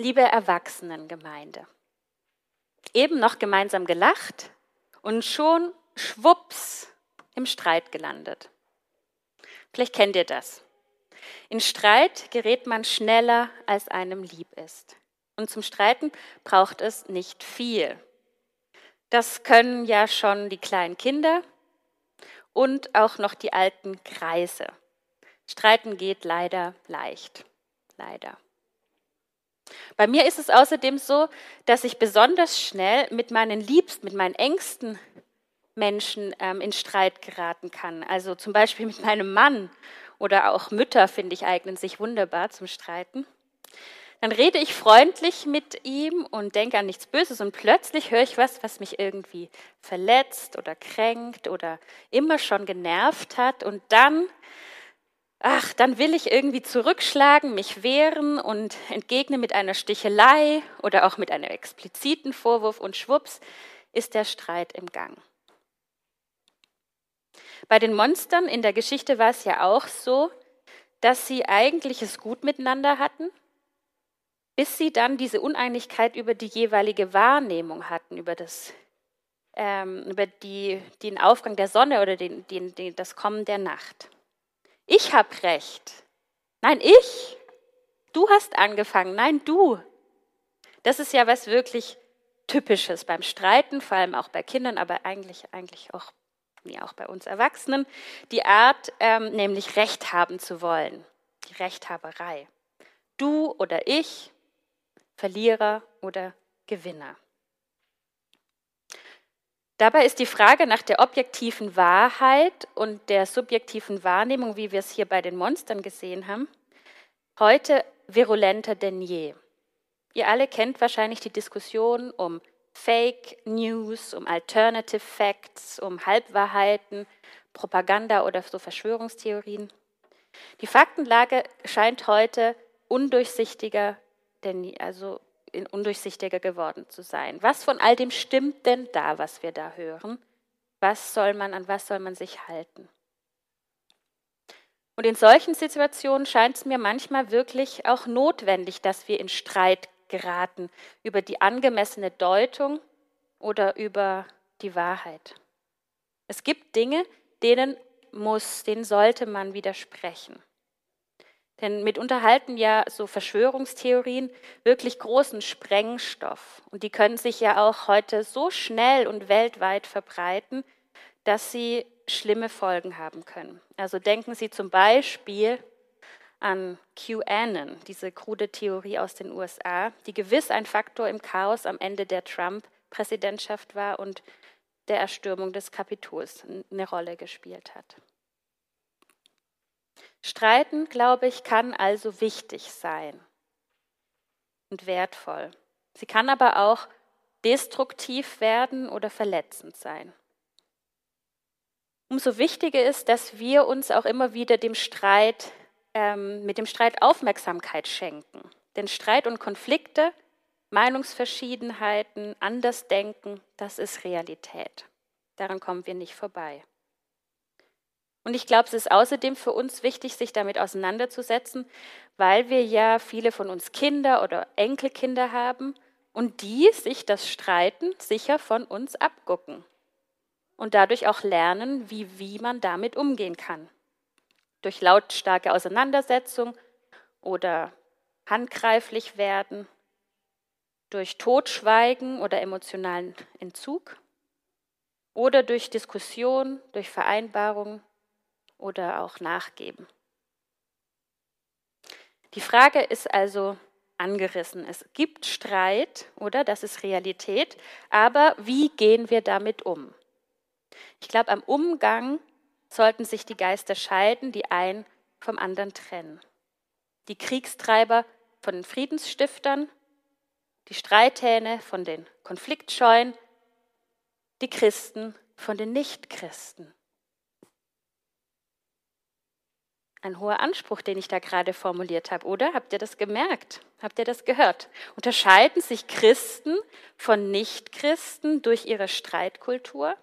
liebe Erwachsenengemeinde. Eben noch gemeinsam gelacht und schon schwupps im Streit gelandet. Vielleicht kennt ihr das. In Streit gerät man schneller, als einem lieb ist. Und zum Streiten braucht es nicht viel. Das können ja schon die kleinen Kinder und auch noch die alten Kreise. Streiten geht leider leicht. Leider. Bei mir ist es außerdem so, dass ich besonders schnell mit meinen Liebsten, mit meinen engsten Menschen ähm, in Streit geraten kann. Also zum Beispiel mit meinem Mann oder auch Mütter, finde ich, eignen sich wunderbar zum Streiten. Dann rede ich freundlich mit ihm und denke an nichts Böses und plötzlich höre ich was, was mich irgendwie verletzt oder kränkt oder immer schon genervt hat und dann ach, dann will ich irgendwie zurückschlagen, mich wehren und entgegne mit einer Stichelei oder auch mit einem expliziten Vorwurf und schwupps ist der Streit im Gang. Bei den Monstern in der Geschichte war es ja auch so, dass sie eigentlich es gut miteinander hatten, bis sie dann diese Uneinigkeit über die jeweilige Wahrnehmung hatten, über, das, ähm, über die, den Aufgang der Sonne oder den, den, den, das Kommen der Nacht. Ich habe recht. Nein, ich. Du hast angefangen. Nein, du. Das ist ja was wirklich Typisches beim Streiten, vor allem auch bei Kindern, aber eigentlich, eigentlich auch, wie auch bei uns Erwachsenen. Die Art, ähm, nämlich Recht haben zu wollen. Die Rechthaberei. Du oder ich, Verlierer oder Gewinner. Dabei ist die Frage nach der objektiven Wahrheit und der subjektiven Wahrnehmung, wie wir es hier bei den Monstern gesehen haben, heute virulenter denn je. Ihr alle kennt wahrscheinlich die Diskussion um Fake News, um Alternative Facts, um Halbwahrheiten, Propaganda oder so Verschwörungstheorien. Die Faktenlage scheint heute undurchsichtiger denn je, also undurchsichtiger geworden zu sein. Was von all dem stimmt denn da, was wir da hören? Was soll man, an was soll man sich halten? Und in solchen Situationen scheint es mir manchmal wirklich auch notwendig, dass wir in Streit geraten über die angemessene Deutung oder über die Wahrheit. Es gibt Dinge, denen muss, denen sollte man widersprechen. Denn mit unterhalten ja so Verschwörungstheorien wirklich großen Sprengstoff. Und die können sich ja auch heute so schnell und weltweit verbreiten, dass sie schlimme Folgen haben können. Also denken Sie zum Beispiel an QAnon, diese krude Theorie aus den USA, die gewiss ein Faktor im Chaos am Ende der Trump-Präsidentschaft war und der Erstürmung des Kapitols eine Rolle gespielt hat. Streiten, glaube ich, kann also wichtig sein und wertvoll. Sie kann aber auch destruktiv werden oder verletzend sein. Umso wichtiger ist, dass wir uns auch immer wieder dem Streit, ähm, mit dem Streit Aufmerksamkeit schenken. Denn Streit und Konflikte, Meinungsverschiedenheiten, Andersdenken, das ist Realität. Daran kommen wir nicht vorbei. Und ich glaube, es ist außerdem für uns wichtig, sich damit auseinanderzusetzen, weil wir ja viele von uns Kinder oder Enkelkinder haben und die sich das Streiten sicher von uns abgucken und dadurch auch lernen, wie, wie man damit umgehen kann. Durch lautstarke Auseinandersetzung oder handgreiflich werden, durch Totschweigen oder emotionalen Entzug oder durch Diskussion, durch Vereinbarung oder auch nachgeben. Die Frage ist also angerissen. Es gibt Streit, oder? Das ist Realität. Aber wie gehen wir damit um? Ich glaube, am Umgang sollten sich die Geister scheiden, die einen vom anderen trennen. Die Kriegstreiber von den Friedensstiftern, die Streithähne von den Konfliktscheuen, die Christen von den Nichtchristen. Ein hoher Anspruch, den ich da gerade formuliert habe, oder? Habt ihr das gemerkt? Habt ihr das gehört? Unterscheiden sich Christen von Nichtchristen durch ihre Streitkultur?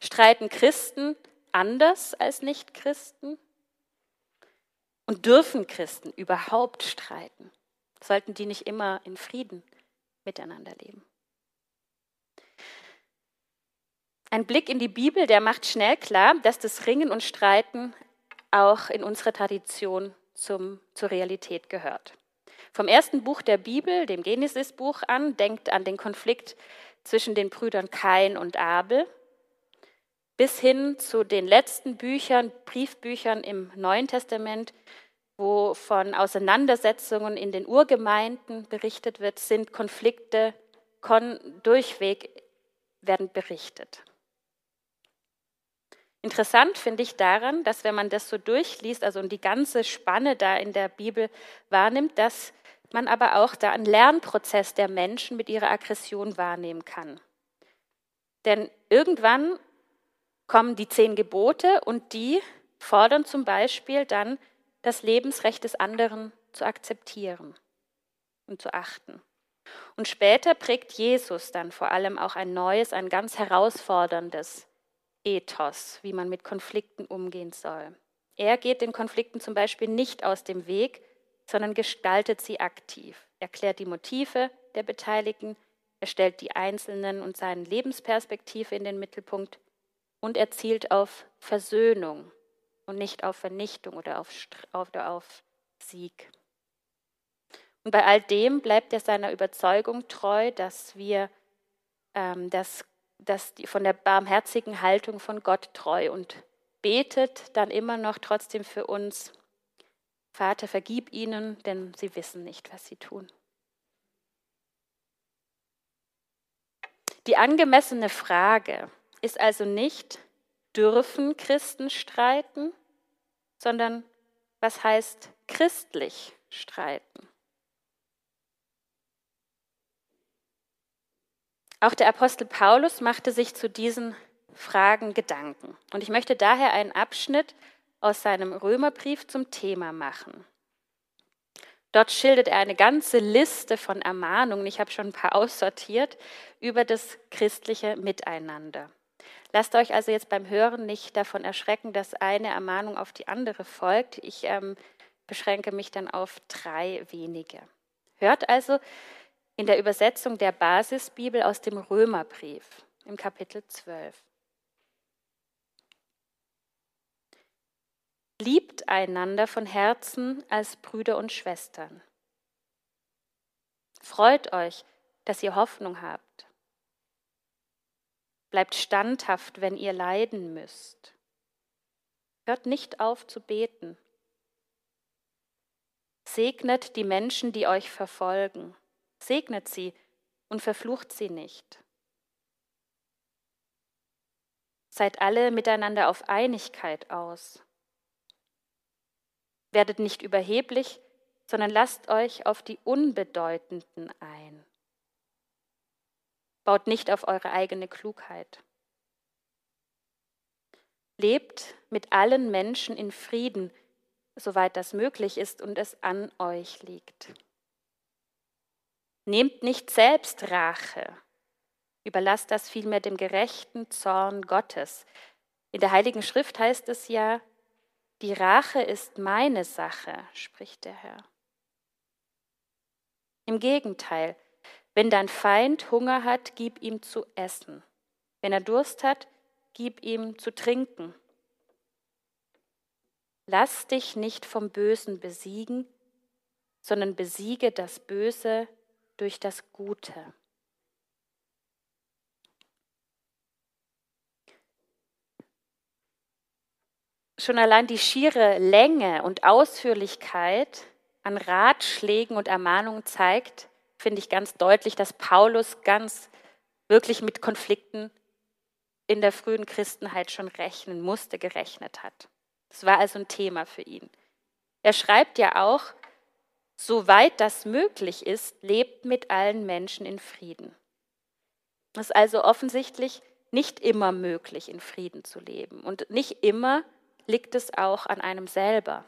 Streiten Christen anders als Nichtchristen? Und dürfen Christen überhaupt streiten? Sollten die nicht immer in Frieden miteinander leben? Ein Blick in die Bibel, der macht schnell klar, dass das Ringen und Streiten auch in unserer Tradition zum, zur Realität gehört. Vom ersten Buch der Bibel, dem Genesis-Buch an, denkt an den Konflikt zwischen den Brüdern Kain und Abel, bis hin zu den letzten Büchern, Briefbüchern im Neuen Testament, wo von Auseinandersetzungen in den Urgemeinden berichtet wird, sind Konflikte durchweg werden berichtet. Interessant finde ich daran, dass wenn man das so durchliest, also die ganze Spanne da in der Bibel wahrnimmt, dass man aber auch da einen Lernprozess der Menschen mit ihrer Aggression wahrnehmen kann. Denn irgendwann kommen die zehn Gebote und die fordern zum Beispiel dann das Lebensrecht des anderen zu akzeptieren und zu achten. Und später prägt Jesus dann vor allem auch ein neues, ein ganz herausforderndes Ethos, wie man mit Konflikten umgehen soll. Er geht den Konflikten zum Beispiel nicht aus dem Weg, sondern gestaltet sie aktiv, erklärt die Motive der Beteiligten, er stellt die Einzelnen und seine Lebensperspektive in den Mittelpunkt und er zielt auf Versöhnung und nicht auf Vernichtung oder auf, auf, auf Sieg. Und bei all dem bleibt er seiner Überzeugung treu, dass wir ähm, das dass die, von der barmherzigen Haltung von Gott treu und betet dann immer noch trotzdem für uns, Vater, vergib ihnen, denn sie wissen nicht, was sie tun. Die angemessene Frage ist also nicht, dürfen Christen streiten, sondern was heißt christlich streiten? Auch der Apostel Paulus machte sich zu diesen Fragen Gedanken. Und ich möchte daher einen Abschnitt aus seinem Römerbrief zum Thema machen. Dort schildert er eine ganze Liste von Ermahnungen, ich habe schon ein paar aussortiert, über das christliche Miteinander. Lasst euch also jetzt beim Hören nicht davon erschrecken, dass eine Ermahnung auf die andere folgt. Ich ähm, beschränke mich dann auf drei wenige. Hört also in der Übersetzung der Basisbibel aus dem Römerbrief im Kapitel 12. Liebt einander von Herzen als Brüder und Schwestern. Freut euch, dass ihr Hoffnung habt. Bleibt standhaft, wenn ihr leiden müsst. Hört nicht auf zu beten. Segnet die Menschen, die euch verfolgen segnet sie und verflucht sie nicht. Seid alle miteinander auf Einigkeit aus. Werdet nicht überheblich, sondern lasst euch auf die Unbedeutenden ein. Baut nicht auf eure eigene Klugheit. Lebt mit allen Menschen in Frieden, soweit das möglich ist und es an euch liegt. Nehmt nicht selbst Rache, überlasst das vielmehr dem gerechten Zorn Gottes. In der Heiligen Schrift heißt es ja, die Rache ist meine Sache, spricht der Herr. Im Gegenteil, wenn dein Feind Hunger hat, gib ihm zu essen. Wenn er Durst hat, gib ihm zu trinken. Lass dich nicht vom Bösen besiegen, sondern besiege das Böse durch das Gute. Schon allein die schiere Länge und Ausführlichkeit an Ratschlägen und Ermahnungen zeigt, finde ich ganz deutlich, dass Paulus ganz wirklich mit Konflikten in der frühen Christenheit schon rechnen musste, gerechnet hat. Das war also ein Thema für ihn. Er schreibt ja auch, soweit das möglich ist, lebt mit allen Menschen in Frieden. Es ist also offensichtlich nicht immer möglich, in Frieden zu leben. Und nicht immer liegt es auch an einem selber.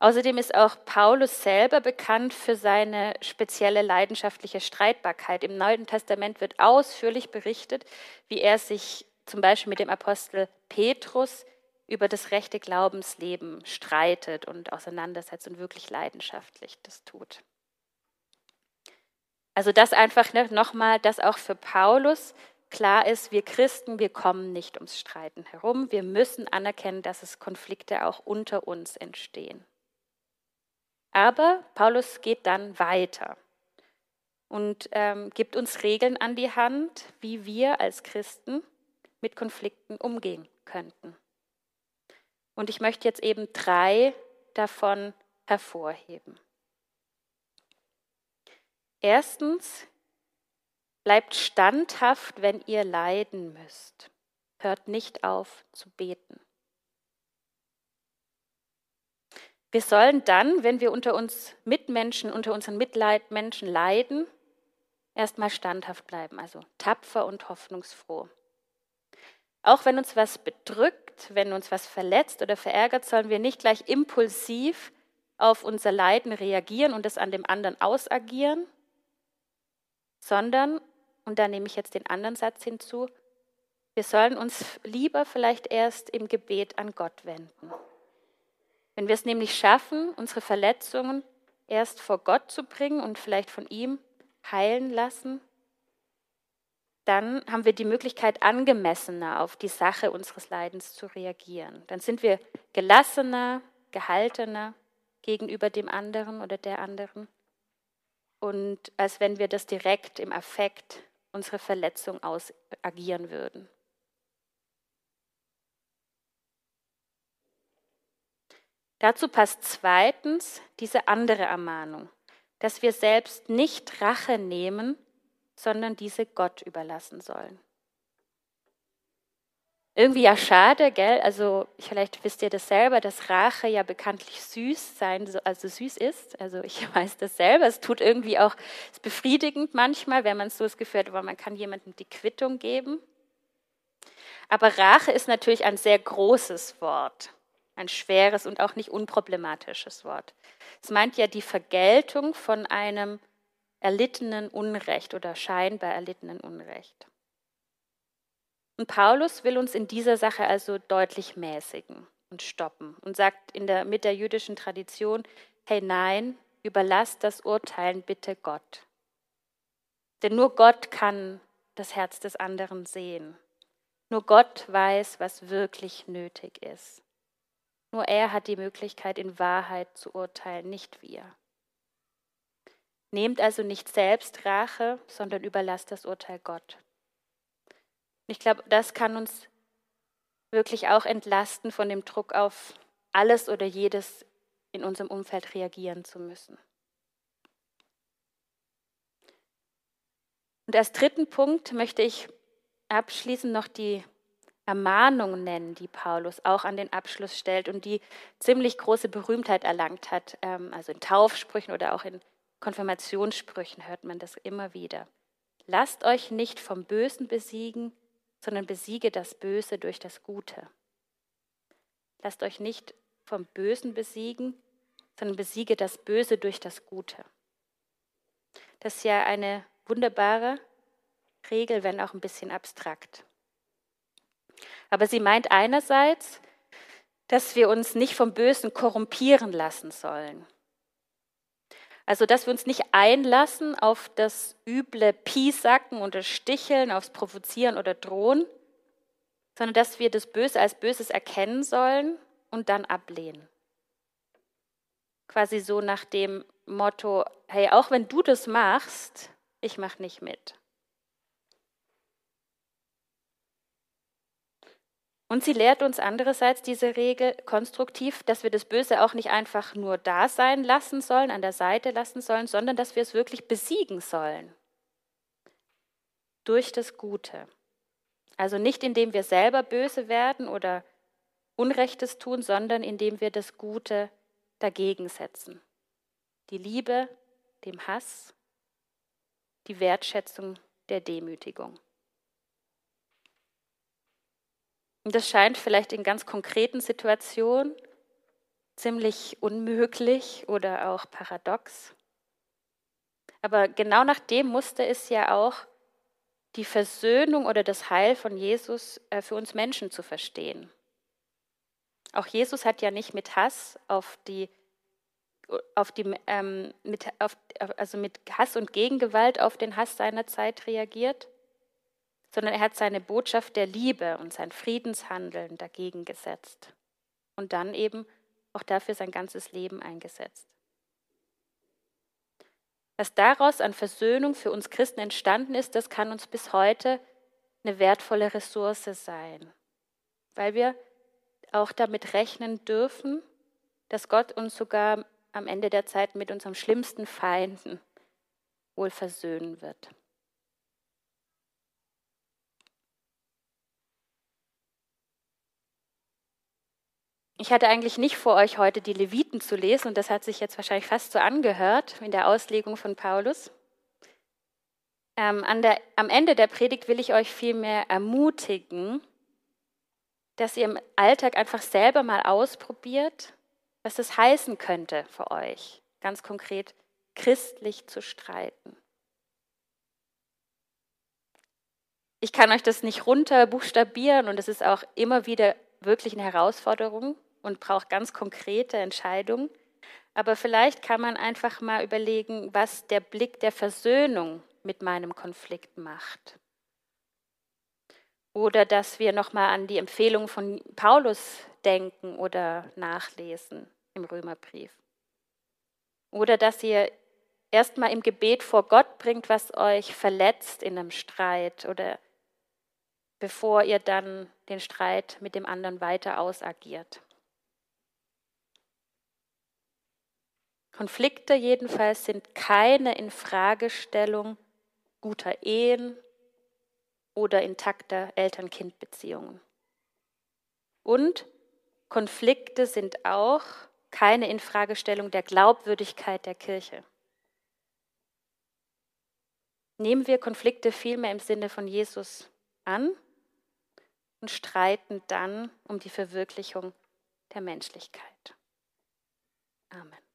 Außerdem ist auch Paulus selber bekannt für seine spezielle leidenschaftliche Streitbarkeit. Im Neuen Testament wird ausführlich berichtet, wie er sich zum Beispiel mit dem Apostel Petrus über das rechte Glaubensleben streitet und auseinandersetzt und wirklich leidenschaftlich das tut. Also das einfach ne, nochmal, dass auch für Paulus klar ist, wir Christen, wir kommen nicht ums Streiten herum. Wir müssen anerkennen, dass es Konflikte auch unter uns entstehen. Aber Paulus geht dann weiter und ähm, gibt uns Regeln an die Hand, wie wir als Christen mit Konflikten umgehen könnten. Und ich möchte jetzt eben drei davon hervorheben. Erstens, bleibt standhaft, wenn ihr leiden müsst. Hört nicht auf zu beten. Wir sollen dann, wenn wir unter uns Mitmenschen, unter unseren Mitleidmenschen leiden, erstmal standhaft bleiben, also tapfer und hoffnungsfroh. Auch wenn uns was bedrückt, wenn uns was verletzt oder verärgert, sollen wir nicht gleich impulsiv auf unser Leiden reagieren und es an dem anderen ausagieren, sondern, und da nehme ich jetzt den anderen Satz hinzu, wir sollen uns lieber vielleicht erst im Gebet an Gott wenden. Wenn wir es nämlich schaffen, unsere Verletzungen erst vor Gott zu bringen und vielleicht von ihm heilen lassen, dann haben wir die Möglichkeit, angemessener auf die Sache unseres Leidens zu reagieren. Dann sind wir gelassener, gehaltener gegenüber dem anderen oder der anderen. Und als wenn wir das direkt im Affekt unsere Verletzung ausagieren würden. Dazu passt zweitens diese andere Ermahnung dass wir selbst nicht Rache nehmen, sondern diese Gott überlassen sollen. Irgendwie ja schade, gell? Also vielleicht wisst ihr das selber, dass Rache ja bekanntlich süß sein, also süß ist. Also ich weiß das selber. Es tut irgendwie auch, es ist befriedigend manchmal, wenn man so das Gefühl hat, man kann jemandem die Quittung geben. Aber Rache ist natürlich ein sehr großes Wort, ein schweres und auch nicht unproblematisches Wort. Es meint ja die Vergeltung von einem erlittenen Unrecht oder scheinbar erlittenen Unrecht. Und Paulus will uns in dieser Sache also deutlich mäßigen und stoppen und sagt der, mit der jüdischen Tradition, hey nein, überlasst das Urteilen bitte Gott. Denn nur Gott kann das Herz des anderen sehen. Nur Gott weiß, was wirklich nötig ist. Nur er hat die Möglichkeit, in Wahrheit zu urteilen, nicht wir. Nehmt also nicht selbst Rache, sondern überlasst das Urteil Gott. Ich glaube, das kann uns wirklich auch entlasten von dem Druck auf alles oder jedes in unserem Umfeld reagieren zu müssen. Und als dritten Punkt möchte ich abschließend noch die Ermahnung nennen, die Paulus auch an den Abschluss stellt und die ziemlich große Berühmtheit erlangt hat. Ähm, also in Taufsprüchen oder auch in Konfirmationssprüchen hört man das immer wieder. Lasst euch nicht vom Bösen besiegen, sondern besiege das Böse durch das Gute. Lasst euch nicht vom Bösen besiegen, sondern besiege das Böse durch das Gute. Das ist ja eine wunderbare Regel, wenn auch ein bisschen abstrakt. Aber sie meint einerseits, dass wir uns nicht vom Bösen korrumpieren lassen sollen. Also, dass wir uns nicht einlassen auf das üble Piesacken und das Sticheln, aufs Provozieren oder Drohen, sondern dass wir das Böse als Böses erkennen sollen und dann ablehnen. Quasi so nach dem Motto, hey, auch wenn du das machst, ich mach nicht mit. Und sie lehrt uns andererseits diese Regel konstruktiv, dass wir das Böse auch nicht einfach nur da sein lassen sollen, an der Seite lassen sollen, sondern dass wir es wirklich besiegen sollen. Durch das Gute. Also nicht indem wir selber böse werden oder Unrechtes tun, sondern indem wir das Gute dagegen setzen. Die Liebe dem Hass, die Wertschätzung der Demütigung. Und das scheint vielleicht in ganz konkreten Situationen ziemlich unmöglich oder auch paradox. Aber genau nach dem Muster ist ja auch die Versöhnung oder das Heil von Jesus äh, für uns Menschen zu verstehen. Auch Jesus hat ja nicht mit Hass auf die, auf die ähm, mit, auf, also mit Hass und Gegengewalt auf den Hass seiner Zeit reagiert, sondern er hat seine Botschaft der Liebe und sein Friedenshandeln dagegen gesetzt und dann eben auch dafür sein ganzes Leben eingesetzt. Was daraus an Versöhnung für uns Christen entstanden ist, das kann uns bis heute eine wertvolle Ressource sein, weil wir auch damit rechnen dürfen, dass Gott uns sogar am Ende der Zeit mit unserem schlimmsten Feinden wohl versöhnen wird. Ich hatte eigentlich nicht vor, euch heute die Leviten zu lesen, und das hat sich jetzt wahrscheinlich fast so angehört in der Auslegung von Paulus. Ähm, der, am Ende der Predigt will ich euch vielmehr ermutigen, dass ihr im Alltag einfach selber mal ausprobiert, was das heißen könnte für euch, ganz konkret christlich zu streiten. Ich kann euch das nicht runter buchstabieren und es ist auch immer wieder wirklich eine Herausforderung und braucht ganz konkrete Entscheidungen. Aber vielleicht kann man einfach mal überlegen, was der Blick der Versöhnung mit meinem Konflikt macht. Oder dass wir nochmal an die Empfehlung von Paulus denken oder nachlesen im Römerbrief. Oder dass ihr erstmal im Gebet vor Gott bringt, was euch verletzt in einem Streit oder bevor ihr dann den Streit mit dem anderen weiter ausagiert. Konflikte jedenfalls sind keine Infragestellung guter Ehen oder intakter Eltern-Kind-Beziehungen. Und Konflikte sind auch keine Infragestellung der Glaubwürdigkeit der Kirche. Nehmen wir Konflikte vielmehr im Sinne von Jesus an und streiten dann um die Verwirklichung der Menschlichkeit. Amen.